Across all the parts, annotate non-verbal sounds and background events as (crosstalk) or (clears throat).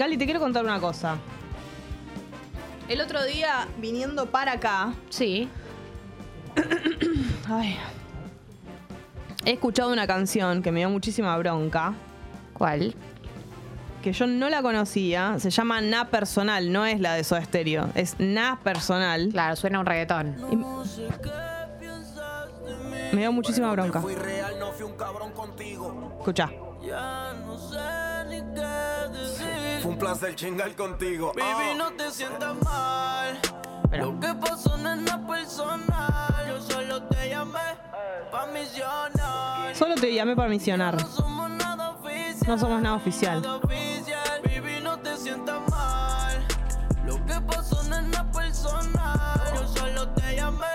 Gali, te quiero contar una cosa. El otro día, viniendo para acá, Sí. (coughs) ay, he escuchado una canción que me dio muchísima bronca, ¿Cuál? que yo no la conocía. Se llama Na Personal, no es la de Soda Stereo, es Na Personal. Claro, suena un reggaetón. Me dio muchísima bronca. Escucha. Ya no sé ni qué decir. Fue un placer chingar contigo. Baby, no te sientas mal. Pero- Lo que pasó no es nada personal. Yo solo te llamé pa' misionar. Solo te llamé para misionar. No somos nada oficial. No somos nada oficial. Nada oficial. Baby, no te sientas mal. Lo que pasó no es nada personal. Yo solo te llamé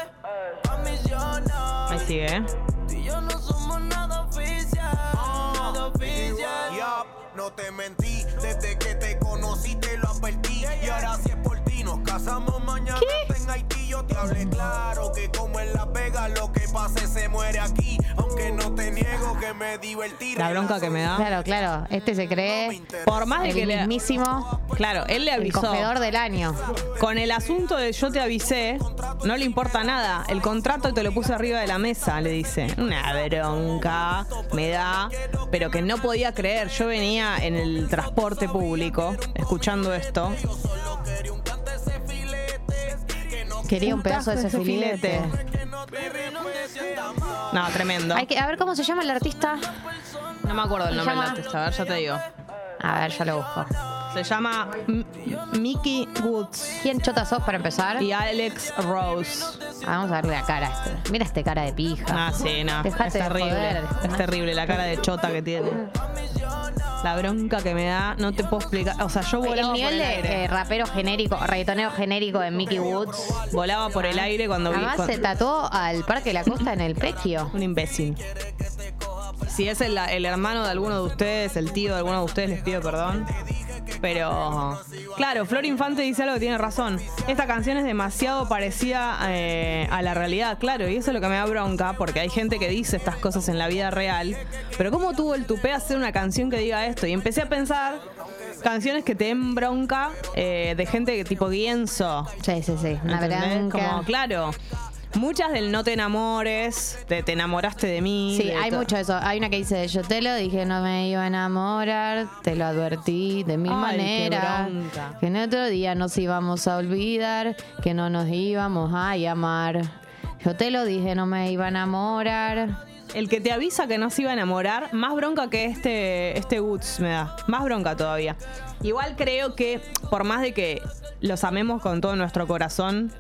pa' misionar. Ahí sigue, ¿eh? Tú y yo no somos nada oficial. Nada oficial. no te mentí. Desde que te La bronca que me da. Claro, claro. Este se cree Por más de que el le. mismísimo, Claro, él le el avisó. cogedor del año. Con el asunto de yo te avisé, no le importa nada. El contrato te lo puse arriba de la mesa, le dice. Una bronca me da, pero que no podía creer. Yo venía en el transporte público escuchando esto. Quería un pedazo de ese Ese filete. No, tremendo. Hay que, a ver cómo se llama el artista. No me acuerdo el nombre del llama- artista, a ver, ya te digo. A ver, ya lo busco. Se llama M- Mickey Woods ¿Quién chota sos para empezar? y Alex Rose. Ah, Vamos a verle la cara a este. Mira este cara de pija. Ah, sí, no. Dejate es de terrible. joder. Es terrible la cara de chota que tiene. La bronca que me da, no te puedo explicar. O sea, yo volaba el por nivel el de aire. eh, rapero genérico, reggaetonero genérico de Mickey Woods. volaba por el aire cuando vi. Además se tatuó al Parque de la Costa en el pecho. Un imbécil. Si es el, el hermano de alguno de ustedes, el tío de alguno de ustedes, les pido perdón. Pero, claro, Flor Infante dice algo que tiene razón. Esta canción es demasiado parecida eh, a la realidad, claro, y eso es lo que me da bronca, porque hay gente que dice estas cosas en la vida real. Pero, ¿cómo tuvo el tupé hacer una canción que diga esto? Y empecé a pensar canciones que te den bronca eh, de gente que tipo Guienzo. Sí, sí, sí. Una ¿entendés? bronca. Como, claro. Muchas del no te enamores, de te enamoraste de mí. Sí, de hay mucho de eso. Hay una que dice, yo te lo dije, no me iba a enamorar, te lo advertí de mil Ay, qué maneras, bronca. que en otro día nos íbamos a olvidar, que no nos íbamos a llamar. Yo te lo dije, no me iba a enamorar. El que te avisa que no se iba a enamorar, más bronca que este, este Woods me da. Más bronca todavía. Igual creo que, por más de que los amemos con todo nuestro corazón,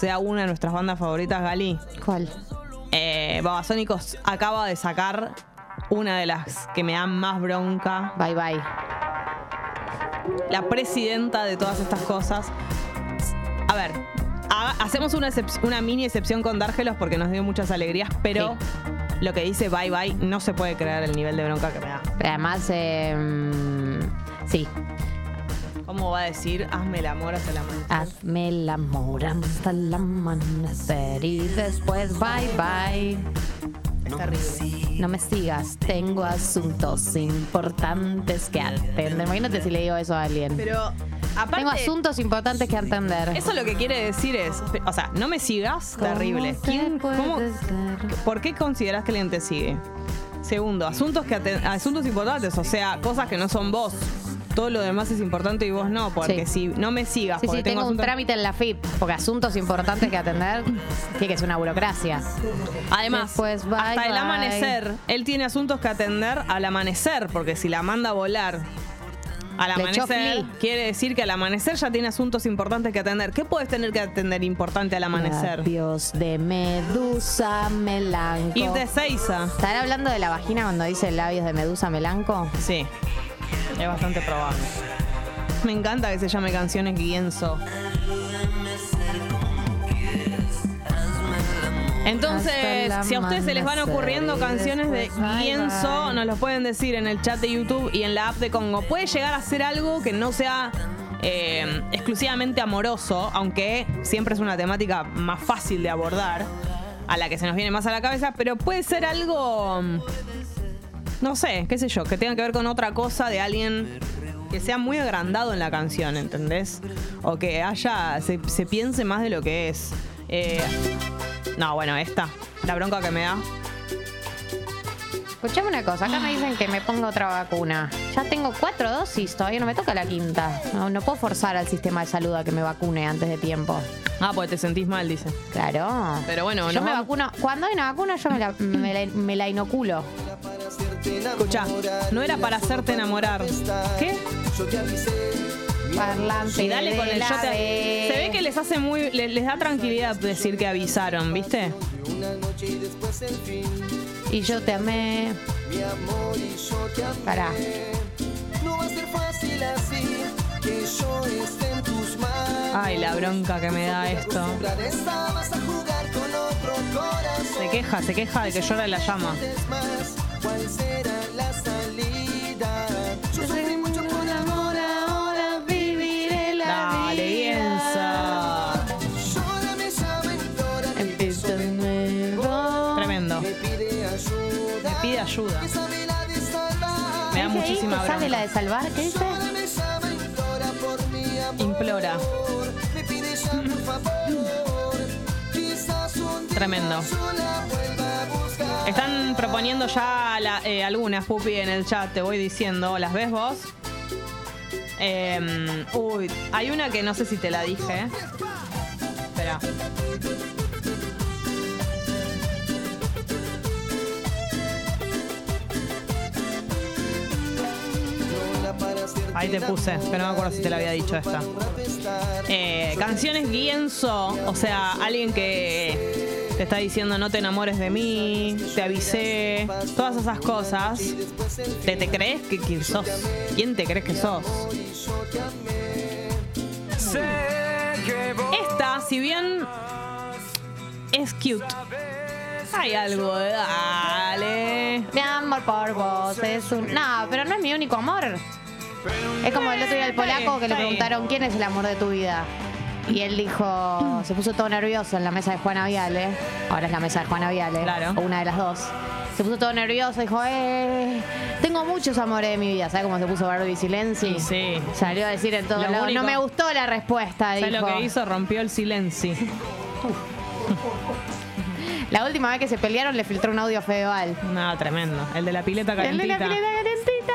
sea una de nuestras bandas favoritas, Gali, ¿Cuál? eh, Babasónicos acaba de sacar una de las que me dan más bronca. Bye bye. la presidenta de todas estas cosas. A ver, ha- hacemos una, mini excepción con Dárgelos porque nos dio muchas alegrías, pero lo que dice bye bye no se puede creer el nivel de bronca que me da. Pero además, eh, mm, sí, ¿Cómo va a decir hazme el amor hasta la amanecer? hazme el amor hasta el amanecer y después bye bye. Es terrible. No me sigas, tengo asuntos importantes que atender. Imagínate si le digo eso a alguien. Pero aparte, Tengo asuntos importantes que atender. eso lo que quiere decir es, o sea, no me sigas, terrible. ¿Cómo te ¿Quién, cómo-? ¿Por qué consideras que alguien te sigue? Segundo, asuntos que asuntos importantes, o sea, cosas que no son vos. Todo lo demás es importante y vos no, porque Sí. si no me sigas, Sí, porque sí, tengo un asuntos- trámite en la FIP, porque asuntos importantes que atender (laughs) tiene que ser una burocracia. Además, Después, bye, hasta el amanecer, él tiene asuntos que atender al amanecer, porque si la manda a volar al amanecer, quiere decir que al amanecer ya tiene asuntos importantes que atender. ¿Qué puedes tener que atender importante al amanecer? Labios de medusa melanco. Irte a Seiza. ¿Estará hablando de la vagina cuando dice labios de medusa melanco? Sí, es bastante probable. Me encanta que se llame Canciones Guienzo. Entonces, si a ustedes se les van ocurriendo canciones de Guienzo, nos los pueden decir en el chat de YouTube y en la app de Congo. Puede llegar a ser algo que no sea eh, exclusivamente amoroso, aunque siempre es una temática más fácil de abordar, a la que se nos viene más a la cabeza, pero puede ser algo, no sé, qué sé yo, que tenga que ver con otra cosa de alguien que sea muy agrandado en la canción, ¿entendés? O que haya, se, se piense más de lo que es. Eh, no, bueno, esta, la bronca que me da. Escuchame una cosa, acá me dicen que me ponga otra vacuna. Ya tengo cuatro dosis, todavía no me toca la quinta. No, no puedo forzar al sistema de salud a que me vacune antes de tiempo. Ah, porque te sentís mal, dice. Claro. Pero bueno, yo nos me vacuno. Cuando hay una vacuna, yo me la, me la- me la inoculo. Escuchá, no era para hacerte enamorar. ¿Qué? Parlante. Y dale con el yo te. Se ve que les hace muy. le- Les da tranquilidad decir que avisaron, ¿viste? Y yo te amé. Pará. No va a ser fácil así que yo esté en tus manos. Ay, la bronca que me da esto. Se queja, se queja de que llora la llama. ¿Cuál será la salida? Yo sufrí mucho por amor, ahora viviré Dale, Bielsa. Llórame, llama, implora, Empieza de nuevo. Tremendo. me pide ayuda. Me pide ayuda. La. Me da ¿Dice ahí muchísima que sabe la bronca. de salvar? ¿Qué dice? Llórame, implora. Me pide ya, por favor. (laughs) Quizás un día Tremendo. Están proponiendo ya eh, algunas, Pupi, en el chat, te voy diciendo. ¿Las ves vos? Em, uy, hay una que no sé si te la dije. Espera. Ahí te puse, pero no me acuerdo si te la había dicho esta. Eh, canciones lienzo, o sea, alguien que te está diciendo no te enamores de mí, te avisé, todas esas cosas. ¿Te, te crees que, que sos? ¿Quién te crees que sos? Esta, si bien es cute, hay algo de dale. Mi amor por vos es un. No, pero no es mi único amor. Es como el otro día bien, polaco que le preguntaron quién es el amor de tu vida. Y él dijo, se puso todo nervioso en la mesa de Juana Viale. Ahora es la mesa de Juana Viale. Claro. O una de las dos. Se puso todo nervioso, dijo, eh, tengo muchos amores de mi vida. ¿Sabes cómo se puso Barbie Silenci? Sí, sí. Salió a decir en todos Lo lados. único- No me gustó la respuesta, ¿Sabes dijo. lo que hizo? Rompió el silencio. La última vez que se pelearon le filtró un audio a Fedeval. No, tremendo. El de la pileta El de calentita. la pileta calentita.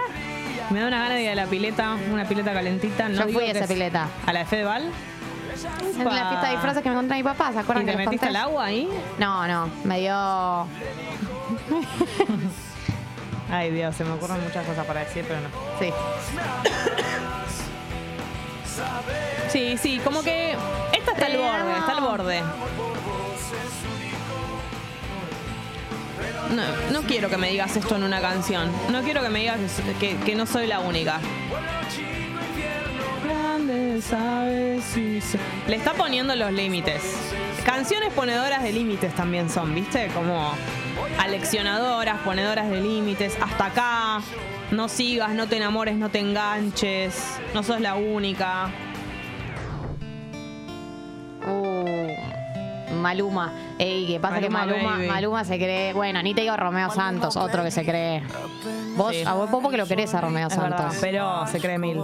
Me da una gana de ir a la pileta, una pileta calentita. No Yo digo fui a que esa es- pileta. ¿A la de Fedeval? En la fiesta de disfraces que me encontré a mi papá, ¿se ¿Y acuerdan te que les metiste conté? al agua ahí? No, no, me dio... (laughs) Ay, Dios, se me ocurren muchas cosas para decir, pero no. Sí. Sí, sí, como que esta está al borde, está al borde. No, no quiero que me digas esto en una canción. No quiero que me digas que, que no soy la única. Si se- Le está poniendo los límites. Canciones ponedoras de límites también son, ¿viste? Como aleccionadoras, ponedoras de límites. Hasta acá. No sigas, no te enamores, no te enganches. No sos la única. Uh, Maluma. Ey, ¿qué pasa Maluma, que Maluma, baby. Maluma se cree... Bueno, ni te digo Romeo Santos, otro que se cree. Vos, Sí. a vos, vos porque lo querés a Romeo Es verdad, Santos. pero se cree mil.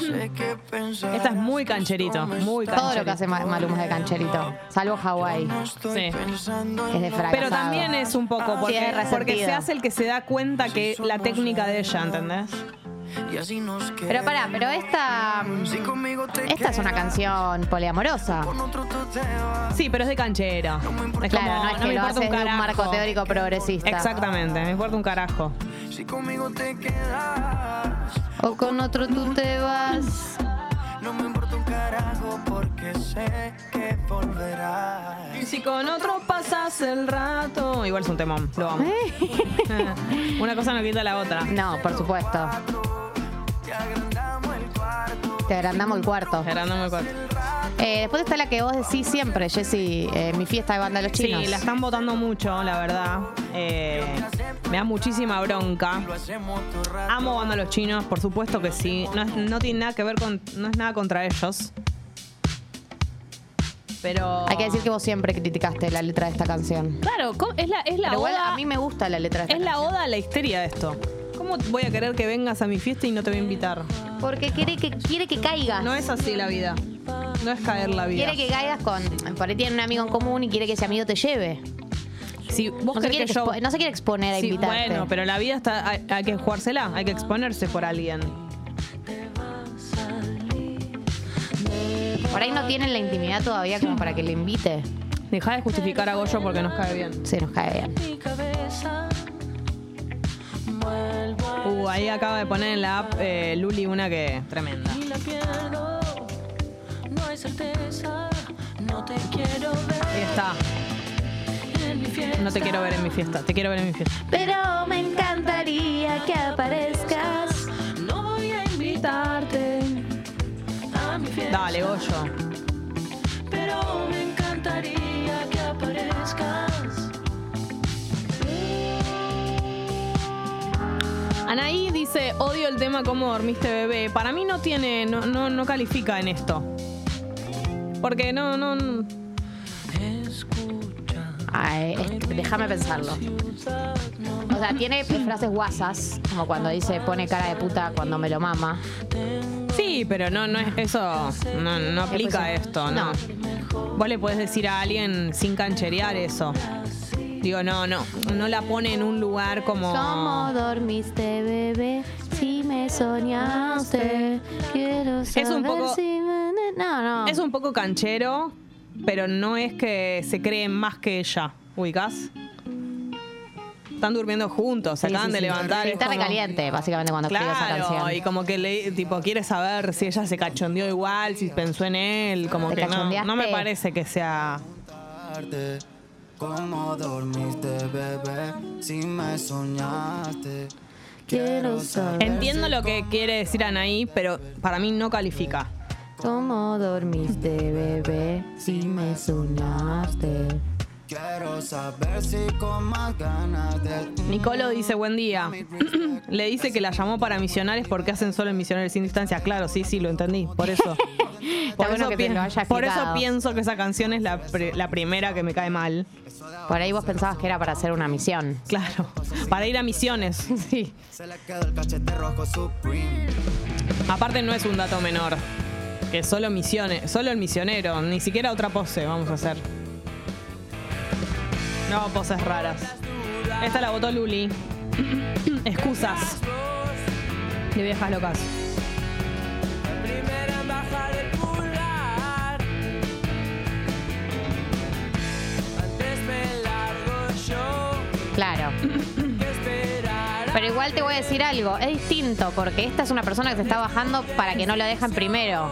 Esta es muy cancherito, muy cancherito. Todo lo que hace Ma- Maluma es de cancherito. Salvo Hawái, Sí. que es de fracasado. Pero también es un poco Sí, porque, resentido. se hace el que se da cuenta que la técnica de ella, ¿entendés? Pero pará, pero esta... Esta es una canción poliamorosa. Sí, pero es de canchero. Es Claro, como, no es no que me lo importa haces un de un carajo. marco teórico progresista. Exactamente, me importa un carajo. Si conmigo te quedas, O con otro tú te vas. no me importa un carajo porque sé que volverás. Y si con otro pasas el rato. Igual es un temón, lo vamos. (laughs) Una cosa no quita la otra. No, por supuesto. Te agrandamos el cuarto. Gerardo me acuerdo. Eh, después está la que vos decís siempre, Jessy, eh, mi fiesta de banda de los chinos. Sí, la están votando mucho, la verdad. Eh, me da muchísima bronca. Amo banda los chinos, por supuesto que sí. No, es- no tiene nada que ver con. No es nada contra ellos. Pero. Hay que decir que vos siempre criticaste la letra de esta canción. Claro, ¿cómo- es la, es la Pero igual oda. a mí me gusta la letra de esta es la oda a la histeria de esto. ¿Cómo ¿Cómo voy a querer que vengas a mi fiesta y no te voy a invitar? Porque quiere que, quiere que caigas. No es así la vida. No es caer la vida. Quiere que caigas con. Por ahí tiene un amigo en común y quiere que ese amigo te lleve. Si vos No se, quiere que yo... expo- no se quiere exponer a Sí, invitarte. bueno, pero la vida está, hay, hay que jugársela, hay que exponerse por alguien. Por ahí no tienen la intimidad todavía como para que le invite. Deja de justificar a Goyo porque nos cae bien. Se nos cae bien. Uh, ahí acaba de poner en la app eh, Luli una que tremenda. Certeza, no te quiero Ahí está. ver mi fiesta. No te quiero ver en mi fiesta, te quiero ver en mi fiesta. Pero me encantaría que aparezcas. No voy a invitarte a mi fiesta. Dale, Goyo. Pero me encantaría que aparezcas. Anaí dice, odio el tema cómo dormiste bebé. Para mí no tiene, no, no, no califica en esto. Porque no, no, no. Ay, es- déjame pensarlo. O sea, tiene frases guasas, como cuando dice pone cara de puta cuando me lo mama. Sí, pero no, no es eso, no, no aplica pues, esto, no. Vos le podés decir a alguien sin cancherear eso. Digo, no, no, no la pone en un lugar como. ¿Cómo dormiste, bebé? Si me soñaste, quiero saber un poco- si me... No, no. Es un poco canchero, pero no es que se creen más que ella. ¿Ubicás? Están durmiendo juntos, se Sí, acaban sí, de sí. levantar. Es Está como- recaliente, básicamente, cuando escribe esa Claro, canción. y como que le, tipo quiere saber si ella se cachondeó igual, si pensó en él, como ¿Te que no, cachondeaste? no me parece que sea ¿Cómo dormiste, bebé? Si me soñaste. Quiero saber Entiendo lo que quiere decir Anaí, pero para mí no califica. Cómo dormiste, bebé. Si me soñaste. Quiero saber si con más ganas de. Nicolo dice, buen día. Le dice que la llamó para misionarios porque hacen solo en misioneros sin distancia. Claro, sí, sí, lo entendí. Por eso. (laughs) Por, bueno eso, que te pi- lo haya por eso explicado. pienso que esa canción es la, la primera que me cae mal. Por ahí vos pensabas que era para hacer una misión. Claro. Para ir a misiones. (laughs) Sí. Aparte no es un dato menor. Que solo misiones, solo el misionero, ni siquiera otra pose vamos a hacer. No, poses raras. Esta la votó Luli. (clears throat) Excusas. De viejas locas. Primera Pero igual te voy a decir algo, es distinto, porque esta es una persona que se está bajando para que no lo dejen primero.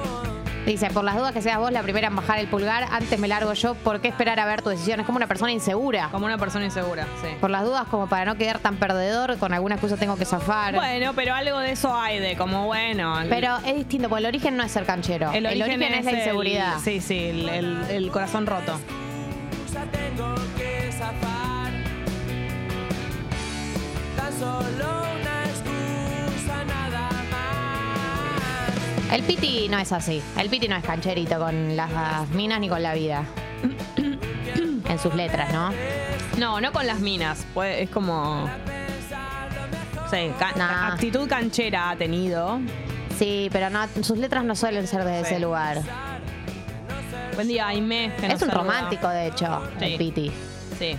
Dice, por las dudas que seas vos la primera en bajar el pulgar, antes me largo yo, ¿por qué esperar a ver tu decisión? Es como una persona insegura. Como una persona insegura, sí. Por las dudas, como para no quedar tan perdedor, con alguna excusa tengo que zafar. Bueno, pero algo de eso hay de como bueno. Pero es distinto, porque el origen no es ser canchero. el origen, es, la el- inseguridad. sí, sí, el, el- el corazón roto. Ya tengo que zafar. El Piti no es así. El Piti no es cancherito con las minas ni con la vida. (coughs) en sus letras, ¿no? No, no con las minas. pues, es como. Sí, Nah. actitud canchera ha tenido. Sí, pero no, sus letras no suelen ser desde Sí. ese lugar. Buen día, Aime. Es un saluda. romántico, de hecho, Sí. el Piti. Sí.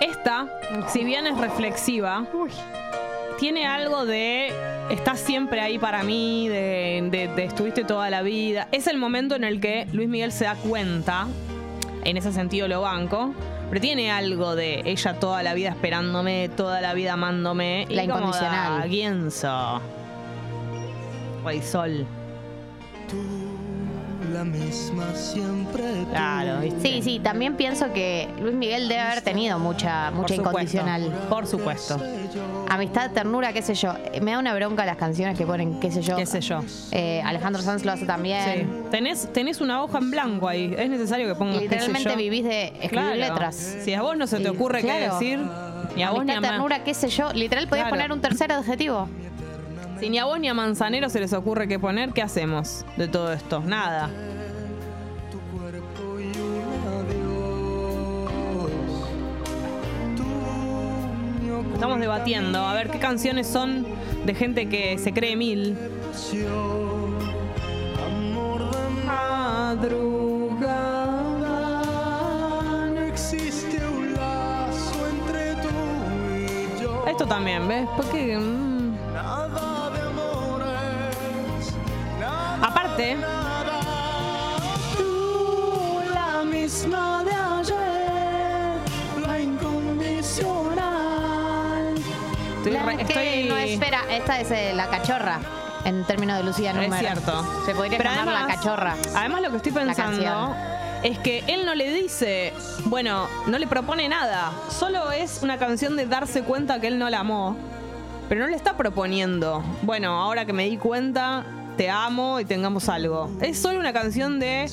Esta, si bien es reflexiva, tiene algo de estás siempre ahí para mí, de, de- de estuviste toda la vida. Es el momento en el que Luis Miguel se da cuenta, en ese sentido lo banco, pero tiene algo de ella toda la vida esperándome, toda la vida amándome. y La como incondicional. Guienzo. Rey Sol. La misma siempre. Claro, ¿viste? Sí, sí, también pienso que Luis Miguel debe haber tenido mucha, Por mucha supuesto. incondicional. Por supuesto. Amistad, ternura, qué sé yo. Eh, Me da una bronca las canciones que ponen, qué sé yo. Qué sé yo. Eh, Alejandro Sanz lo hace Sí. también. Tenés, tenés una hoja en blanco ahí. Es necesario que pongas qué sé Literalmente yo. vivís de escribir Claro. letras. Si a vos no se te Y, ocurre qué claro. decir, Ni a vos ni a ternura, qué sé yo. Literal, podías Claro. poner un tercer adjetivo. Si ni a vos ni a Manzanero se les ocurre qué poner, ¿qué hacemos de todo esto? Nada. Estamos debatiendo a ver qué canciones son de gente que se cree mil. ocultación, Amor de madrugada. No Tú la misma de ayer, la incondicional. estoy, La re- que estoy- no espera, esta es eh, la cachorra. En términos de Lucía Es Número. cierto. Se podría Pero llamar la cachorra. Además, lo que estoy pensando es que él no le dice, bueno, no le propone nada. Solo es una canción de darse cuenta que él no la amó. Pero no le está proponiendo, bueno, ahora que me di cuenta, te amo y tengamos algo. Es solo una canción de,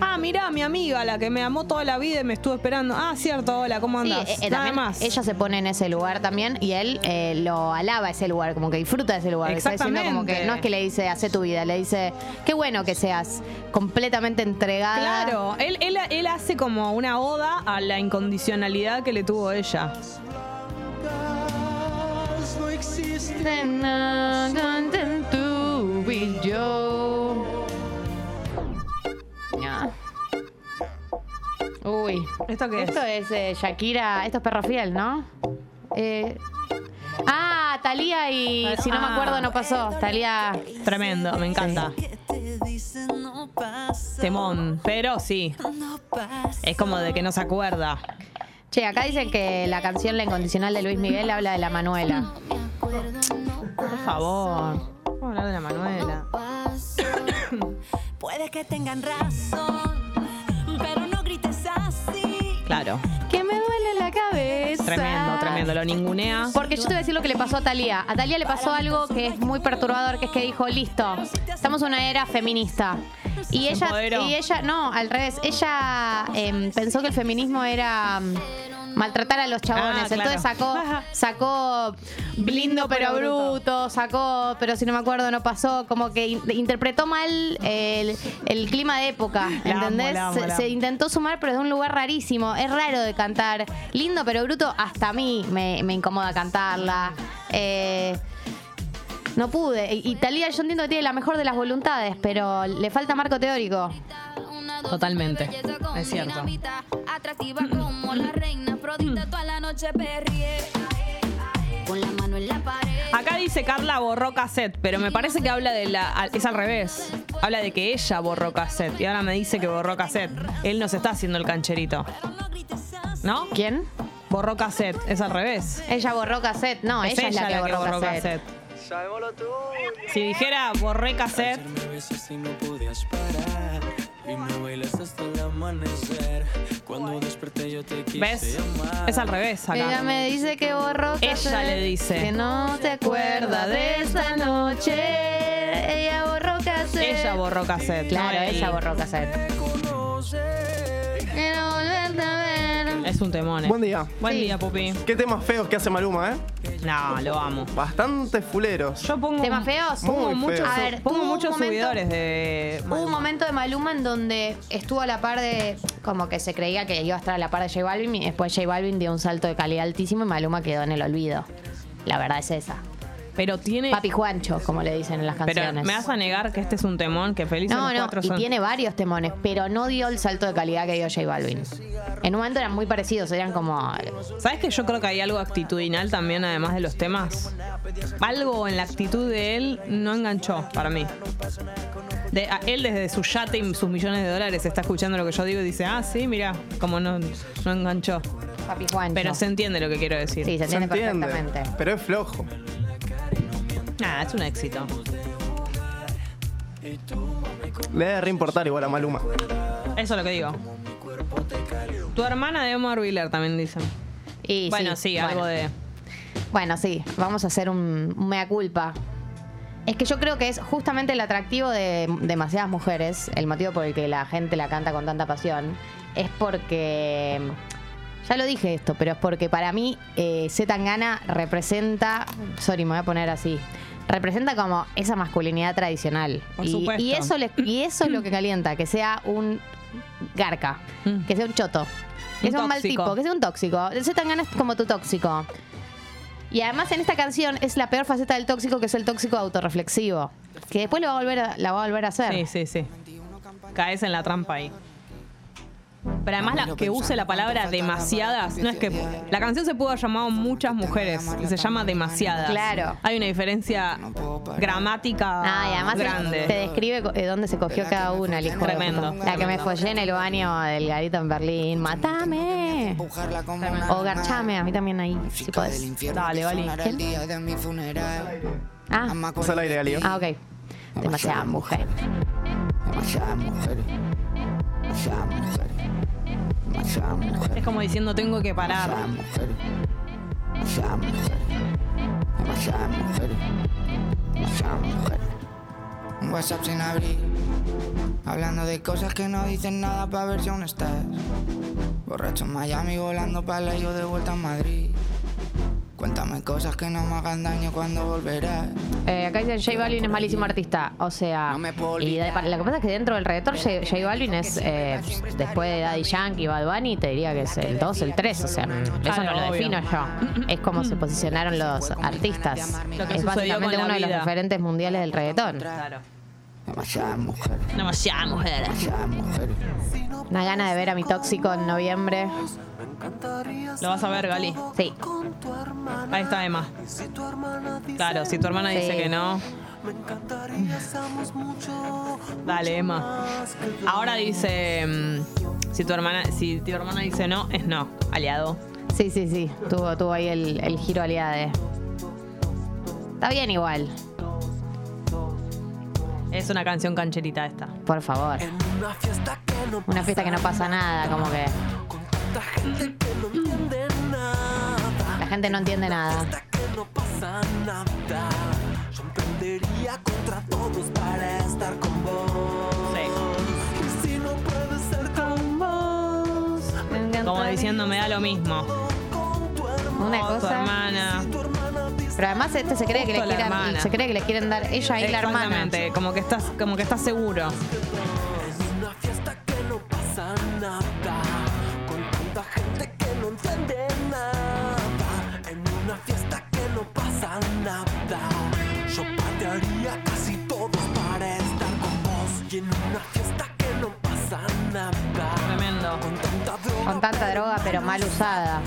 ah, mira, mi amiga, la que me amó toda la vida y me estuvo esperando. Ah, cierto, hola, ¿cómo Sí, andas? eh, eh, Nada también más. ella se pone en ese lugar también y él eh, lo alaba ese lugar, como que disfruta de ese lugar. Está diciendo como que Exactamente. no es que le dice hace tu vida, le dice qué bueno que seas completamente entregada. Claro, él, él, él hace como una oda a la incondicionalidad que le tuvo ella. No existe y yo. Ya. Uy. ¿Esto qué es? Esto es eh, Shakira, esto es Perro Fiel, ¿no? Eh, ah, Talía y si no me Ah. acuerdo no pasó. Talía. Tremendo, me encanta. Temón, pero sí. Es como de que no se acuerda. Che, acá dicen que la canción La Incondicional de Luis Miguel habla de la Manuela. Por favor. Vamos a hablar de la Manuela. (coughs) Puede que tengan razón, pero no grites así. Claro. Que me duele la cabeza. Tremendo, tremendo. Lo ningunea. Porque yo te voy a decir lo que le pasó a Talía. A Talía le pasó algo que es muy perturbador, que es que dijo, listo, estamos en una era feminista. Y ella, y ella, no, al revés, ella em, pensó que el feminismo era maltratar a los chabones. Ah, claro. Entonces sacó, (laughs) sacó lindo pero bruto, sacó, pero si no me acuerdo no pasó, como que in- interpretó mal el, el clima de época, La amo, ¿entendés? la amo, Se- intentó sumar, pero de un lugar rarísimo. Es raro de cantar. Lindo pero bruto, hasta a mí me, me incomoda cantarla. Eh, no pude. Y Talía yo entiendo que tiene la mejor de las voluntades, pero le falta marco teórico. Totalmente. Es cierto. Atractiva como la reina Afrodita toda la noche perrié. Con la mano en la pared. Acá dice Carla borró cassette, pero me parece que habla de la. Es al revés. Habla de que ella borró cassette. Y ahora me dice que borró cassette. Él nos está haciendo el cancherito. ¿No? ¿Quién? Borró cassette. Es al revés. Ella borró cassette. No, Es ella, es la que borró, cassette. Si dijera borré cassette, y no podías parar. Y me bailaste hasta el amanecer. Cuando desperté yo te quise ¿ves? llamar. Es al revés Ella acá. me dice que borró Ella cassette, le dice. que no te acuerda de esta noche. Ella borró cassette. Ella borró cassette. Claro, no ella borró cassette. Es un temón. eh. Buen día. Buen Sí. día, Pupi. Qué temas feos que hace Maluma, ¿eh? No, lo amo. Bastante fuleros. Yo pongo. ¿Temas feos? Pongo Muy muchos, feos. A ver, pongo tuvo un muchos momento- subidores de. Hubo un momento de Maluma en donde estuvo a la par de. Como que se creía que iba a estar a la par de J Balvin y después J Balvin dio un salto de calidad altísimo y Maluma quedó en el olvido. La verdad es esa. Pero tiene. Papi Juancho, como le dicen en las pero canciones. me vas a negar que este es un temón que felices no, los no, y son. tiene varios temones, pero no dio el salto de calidad que dio J Balvin. En un momento eran muy parecidos, eran como. ¿Sabes que yo creo que hay algo actitudinal también, además de los temas? Algo en la actitud de él no enganchó para mí. De, a- él desde su yate y sus millones de dólares está escuchando lo que yo digo y dice, ah, sí, mira, como no, no enganchó. Papi Juancho. Pero se entiende lo que quiero decir. Sí, se entiende. perfectamente. Pero es flojo. Nada, es un éxito. Le debe reimportar igual a Maluma. Eso es lo que digo. Tu hermana de Omar Wheeler también dicen. Y bueno, sí, bueno. algo de. Bueno, sí, vamos a hacer un, un mea culpa. Es que yo creo que es justamente el atractivo de demasiadas mujeres, el motivo por el que la gente la canta con tanta pasión, es porque Ya lo dije esto, pero es porque para mí eh, Z Tangana representa, sorry, me voy a poner así, representa como esa masculinidad tradicional. Por y, supuesto. y eso le- y eso es lo que calienta, que sea un garca, Mm. que sea un choto, que Un sea un mal tipo, que sea un tóxico. El Z Tangana es como tu tóxico. Y además en esta canción es la peor faceta del tóxico, que es el tóxico autorreflexivo. Que después lo va a volver a, la va a volver a hacer. Sí, sí, sí. Caes en la trampa ahí. Pero además la, que use la palabra demasiadas, no es que la canción se pudo haber llamado muchas mujeres y se llama demasiadas. Claro. Hay una diferencia gramática Ah, y además grande. te describe co- eh, dónde se cogió cada una, el hijo de Tremendo. La que me follé en el baño del garito en Berlín. ¡Matame! O garchame, a mí también ahí, si podés. Dale, vale. Ah, Usa el aire, Galio. ah, ok. Demasiada mujer. Es como diciendo tengo que parar. Un WhatsApp sin abrir. Hablando de cosas que no dicen nada para ver si aún estás. Borracho en Miami, volando para la yo de vuelta a Madrid. Cuéntame cosas que no me hagan daño cuando volverás. Eh, acá dicen J Balvin es malísimo artista. O sea, No me puedo y de- lo que pasa es que dentro del reggaetón J, J Balvin es, eh, después de Daddy Yankee y Bad Bunny, te diría que es el 2, el 3. O sea, eso no lo defino yo. Es como se posicionaron los artistas. Lo que es básicamente uno de los referentes mundiales del reggaetón. Claro. Demasiadas mujeres, Demasiada mujer. demasiadas mujeres. Una gana de ver a mi tóxico en noviembre. Lo vas a ver, Gali. Sí. Ahí está Emma. Claro, si tu hermana dice que no. Dale, Emma. Ahora dice. mm, Si tu hermana, si tu hermana dice no, es no. Aliado. Sí, sí, sí. Tuvo, tuvo ahí el, el giro aliade. Está bien igual, Es una canción cancherita esta. por favor. Una fiesta que no pasa nada, como que. La gente no entiende nada. Sí. Como diciendo, me da lo mismo. Una tu cosa. hermana. Pero además este se cree que le quieren, se cree que le quieren dar ella y la hermana. Exactamente, como que estás, como que estás seguro. Tremendo. Con tanta droga, pero mal usada.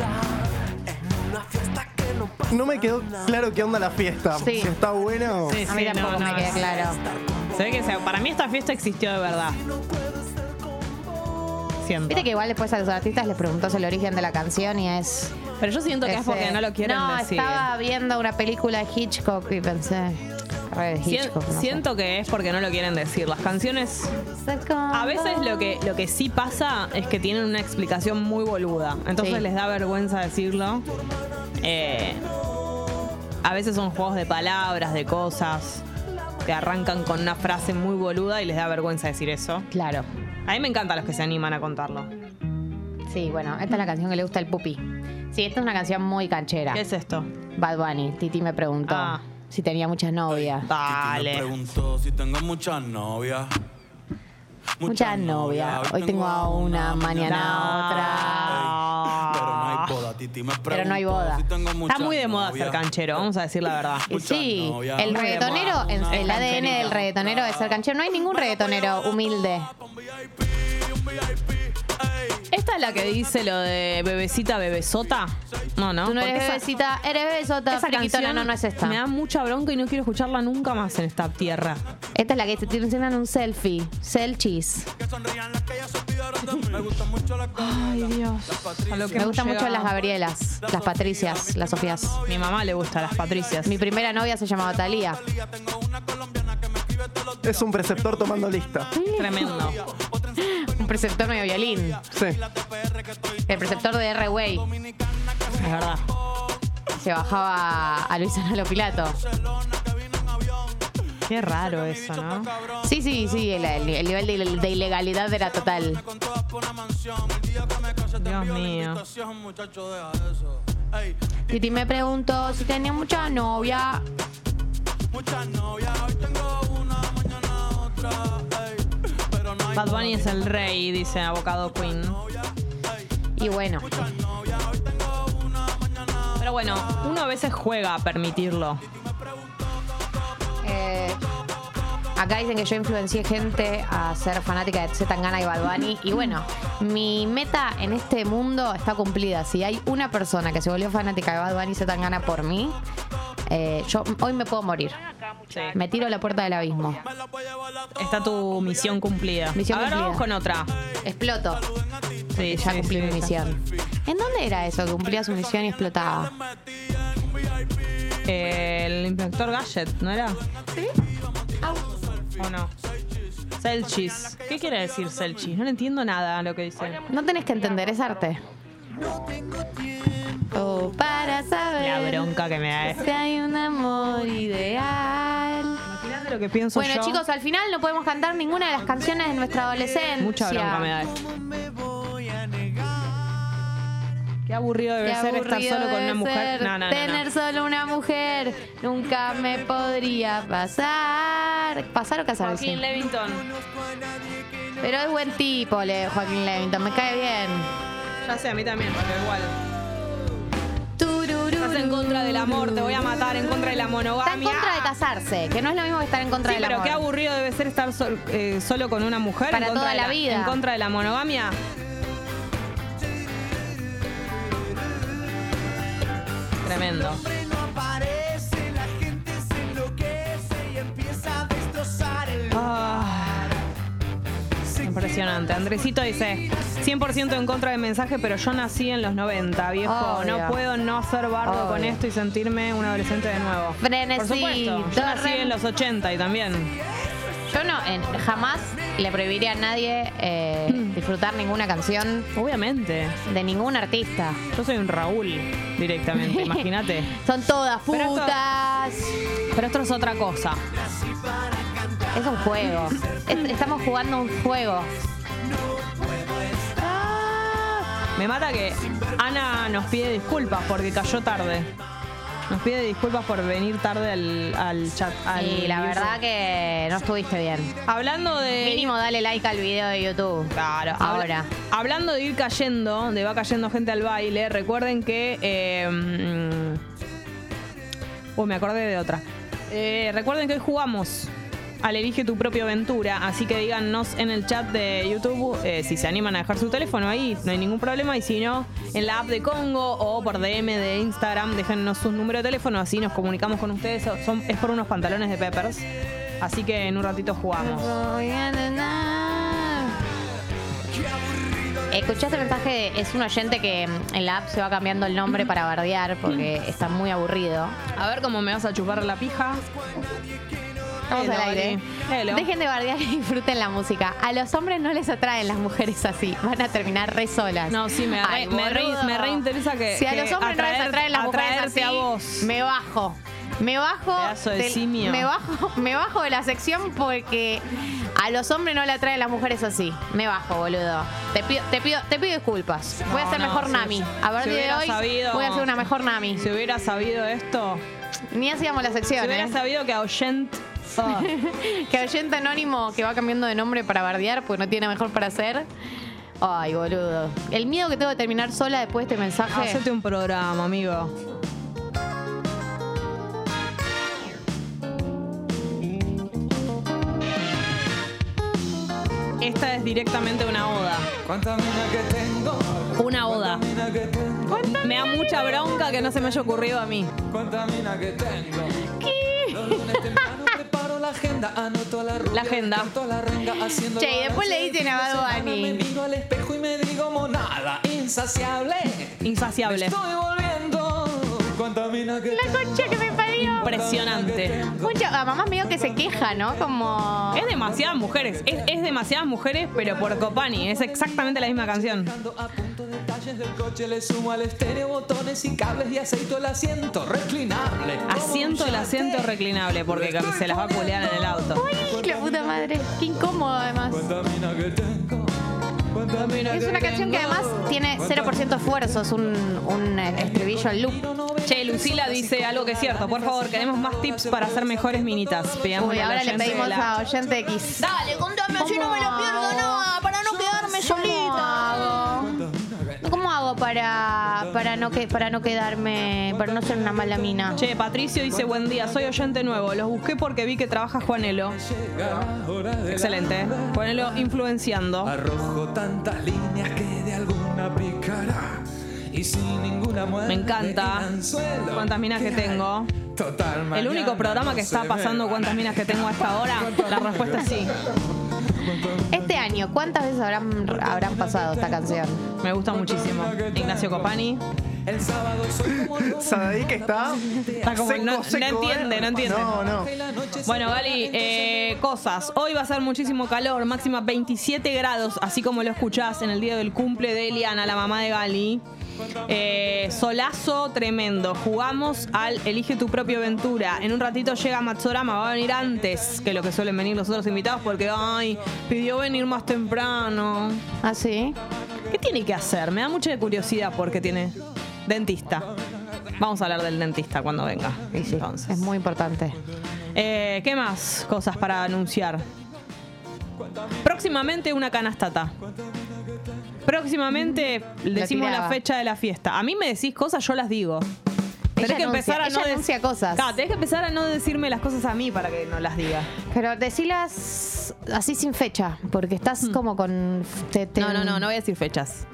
No me quedó claro qué onda la fiesta. Sí. Si está bueno. Sí, A mí sí, tampoco no, me no, queda claro. Se ve que se- para mí esta fiesta existió de verdad. Siento. Viste que igual después a los artistas les preguntó el origen de la canción y es. Pero yo siento que es porque no lo quieren no, decir. estaba viendo una película de Hitchcock y pensé. Re Sien- sé. siento que es porque no lo quieren decir. Las canciones A veces lo que, lo que sí pasa es que tienen una explicación muy boluda. Entonces Sí. les da vergüenza decirlo. Eh, a veces son juegos de palabras, de cosas que arrancan con una frase muy boluda y les da vergüenza decir eso. Claro. A mí me encantan los que se animan a contarlo. Sí, bueno, esta es la canción que le gusta al pupi. Sí, esta es una canción muy canchera. ¿Qué es esto? Bad Bunny. Titi me preguntó Ah. Si tenía muchas novias. Preguntó si tengo muchas novias. Muchas novias. Hoy tengo a una, mañana a otra. Pero no hay boda, Titi me preguntó Pero no hay boda. si tengo Está muy de moda ser canchero, vamos a decir la verdad. Sí, el reggaetonero, el ADN del reggaetonero es ser canchero. No hay ningún reggaetonero humilde. ¿Esta es la que dice lo de bebecita, bebesota? No, no. Tú no eres porque esa- bebecita, eres bebesota, Esa friquitona, canción no, no es esta. Me da mucha bronca y no quiero escucharla nunca más en esta tierra. Esta es la que te tienen un selfie. Selchies. Ay, Dios. A lo que Me hemos gustan mucho llegado. las Gabrielas, las Patricias, las Sofías. Mi mamá le gusta las Patricias. Mi primera novia se llamaba Talía. Es un preceptor tomando lista. Tremendo. Un preceptor medio violín. Sí. El preceptor de R-Way. Es verdad. Se bajaba a Luis Analo Pilato. Qué raro eso, ¿no? Sí, sí, sí, el, el- el nivel de, de ilegalidad era total. Dios mío. Titi me preguntó si tenía mucha novia. Bad Bunny es el rey, dice Abocado Queen. Y bueno, Pero bueno, uno a veces juega a permitirlo. eh, acá dicen que yo influencié gente a ser fanática de Z Tangana y Bad Bunny. Y bueno, mi meta en este mundo está cumplida. Si hay una persona que se volvió fanática de Bad Bunny y Z Tangana por mí, eh, yo hoy me puedo morir. Sí. Me tiro a la puerta del abismo. Está tu misión cumplida. Misión a ver, cumplida. vamos con otra. Exploto. Sí, Ya sí, cumplí sí, mi misión. ¿En dónde era eso? Que cumplía su misión y explotaba. Eh, el inspector Gadget, ¿no era? ¿Sí? ¿O no? Selchis. ¿Qué quiere decir Selchis? No le entiendo nada a lo que dice. No tenés que entender, es arte. Oh, para saber La bronca que me da. si hay un amor ideal. Imagínate lo que pienso Bueno, yo. chicos, al final no podemos cantar ninguna de las canciones de nuestra adolescencia. Mucha bronca me da. Qué aburrido debe Qué ser estar aburrido solo con una mujer. No, no, no, Tener no. solo una mujer nunca me podría pasar. ¿Pasar o casarse? Joaquín Levington. Pero es buen tipo, le Joaquín Levington, me cae bien. Ya sé, a mí también, pero igual. Estás en contra del amor, te voy a matar, en contra de la Está en monogamia. contra de casarse, que no es lo mismo que estar en contra Sí, del pero amor. qué aburrido debe ser estar sol- eh, solo con una mujer. Para en contra toda de la vida. En contra de la monogamia. Tremendo. Impresionante. Andresito dice, 100% en contra del mensaje, pero yo nací en los 90, viejo. Obvio. No puedo no ser bardo con esto y sentirme un adolescente de nuevo. Frenesí, Por supuesto. Yo nací en los 80 y también. Yo no, jamás le prohibiría a nadie eh, (clears throat) disfrutar ninguna canción Obviamente. de ningún artista. Yo soy un Raúl directamente, (laughs) imagínate. Son todas Pero esto- putas. Pero esto es otra cosa. Es un juego. Es- estamos jugando un juego. Me mata que Ana nos pide disculpas porque cayó tarde. Nos pide disculpas por venir tarde al, al chat. al Y la YouTube. verdad que no estuviste bien. Hablando de. Mínimo dale like al video de YouTube. Claro, habla- Ahora. hablando de ir cayendo, de va cayendo gente al baile, recuerden que. Eh, mm, uy, me acordé de otra. Eh, recuerden que hoy jugamos al Elige tu propia aventura, así que díganos en el chat de YouTube eh, si se animan a dejar su teléfono ahí, no hay ningún problema, y si no, en la app de Congo o por DM de Instagram, déjennos sus números de teléfono, así nos comunicamos con ustedes. Son, es por unos pantalones de Peppers, así que en un ratito jugamos. Escuchaste el mensaje, es un oyente que mm, en la app se va cambiando el nombre para bardear porque está muy aburrido. A ver cómo me vas a chupar la pija. Estamos Hello, al aire. Hello. Dejen de bardear y disfruten la música. A los hombres no les atraen las mujeres así. Van a terminar re solas. No, sí, me re- Ay, me re- me reinteresa que- Si a que los hombres no les atraen las mujeres así, a vos. me bajo. Me bajo, de del- simio. me bajo, (laughs) me bajo de la sección porque a los hombres no le atraen las mujeres así. Me bajo, boludo. Te pido, te pido, te pido disculpas. voy a ser no, mejor sí, Nami. A Si de hubiera hoy sabido- voy a ser una mejor Nami. Si hubiera sabido esto, Ni hacíamos la si sección, hubiera ¿eh? sabido que Ahuyent. (laughs) Que oyente anónimo que va cambiando de nombre para bardear porque no tiene mejor para hacer. Ay, boludo. El miedo que tengo de terminar sola después de este mensaje. hacete un programa, amigo. Esta es directamente una oda. Cuánta mina que tengo, Una oda. mina que tengo, Me da mucha bronca que no se me haya ocurrido a mí. cuánta mina que tengo. Los (laughs) renga, haciendo Che, y después le dicen a Bad Bunny. Me miro al espejo y me digo monada, insaciable. Insaciable. Estoy volviendo. La concha que me parió. Impresionante. Mucho, a mamás medio que se queja, ¿no? Como. Es demasiadas mujeres, es, es demasiadas mujeres, pero por Copani, es exactamente la misma canción. A punto detalles del coche le sumo al estéreo botones y cables y aceito el asiento reclinable. Asiento el asiento reclinable, porque se las va a culear en el auto. Uy, la puta madre. Qué incómodo, además. Es una canción que además tiene 0% esfuerzo, es un, un estribillo al loop. Che, Lucila dice algo que es cierto. Por favor, queremos más tips para hacer mejores minitas. Uy, ahora le pedimos la- a Oyente X. Dale, contame, así no me lo pierdo nada, para no para, para, no que, para no quedarme, para no ser una mala mina? Che, Patricio dice buen día, soy oyente nuevo. Los busqué porque vi que trabaja Juanelo. Excelente. Juanelo influenciando. Arrojo tantas líneas que de alguna picará. Y sin ninguna muerte. Me encanta. Cuántas minas que tengo. Total, El único programa no que está pasando ve. cuántas minas que tengo a esta hora, la respuesta es sí. Este año, ¿cuántas veces habrán, habrán pasado esta canción? Me gusta muchísimo. Ignacio Copani. El sábado soy como que está. Está como- seco, no- entiende, ¿eh? no entiende. No, se Bueno, Gali, eh, cosas. Hoy va a ser muchísimo calor, máxima 27 grados, así como lo escuchás en el día del cumple de Eliana, la mamá de Gali. Eh, solazo tremendo. Jugamos al Elige tu propia aventura. En un ratito llega Matsorama, va a venir antes que lo que suelen venir los otros invitados porque, ay, pidió venir más temprano. ¿Ah, sí? ¿Qué tiene que hacer? Me da mucha curiosidad porque tiene dentista. Vamos a hablar del dentista cuando venga. Sí. Entonces. Es muy importante. Eh, ¿Qué más cosas para anunciar? Próximamente una canastata. Próximamente decimos la fecha de la fiesta. A mí me decís cosas, yo las digo. Tenés Ella que empezar anuncia- a no ella dec- anuncia cosas. Claro, tenés que empezar a no decirme las cosas a mí para que no las diga. Pero decilas así sin fecha, porque estás como con... te- te- Hmm. No, no, no, no voy a decir fechas.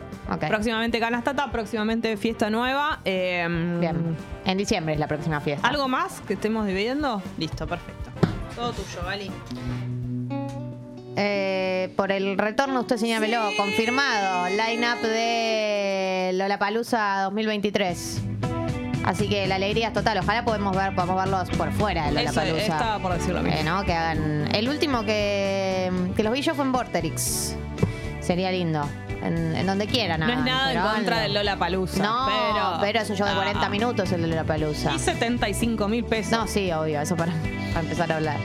Próximamente canastata, próximamente fiesta nueva. eh, Bien. En diciembre es la próxima fiesta. ¿Algo más que estemos dividiendo? Listo, perfecto. Todo tuyo, Gali. Eh, por el retorno, usted señámelo, confirmado. Line-up de Lollapalooza 2023. Así que la alegría es total. Ojalá podemos ver, podamos verlos por fuera de Eso, Lollapalooza. estaba por decir lo mismo. Eh, ¿no? Que hagan. El último que, que los vi yo fue en Vorterix. Sería lindo. En, en donde quieran. No es nada en contra háganlo. del Lola Palusa. No, pero, pero, es un show de 40 Ah. minutos el de Lollapalooza. Y 75 mil pesos. No, sí, obvio, eso para, para empezar a hablar.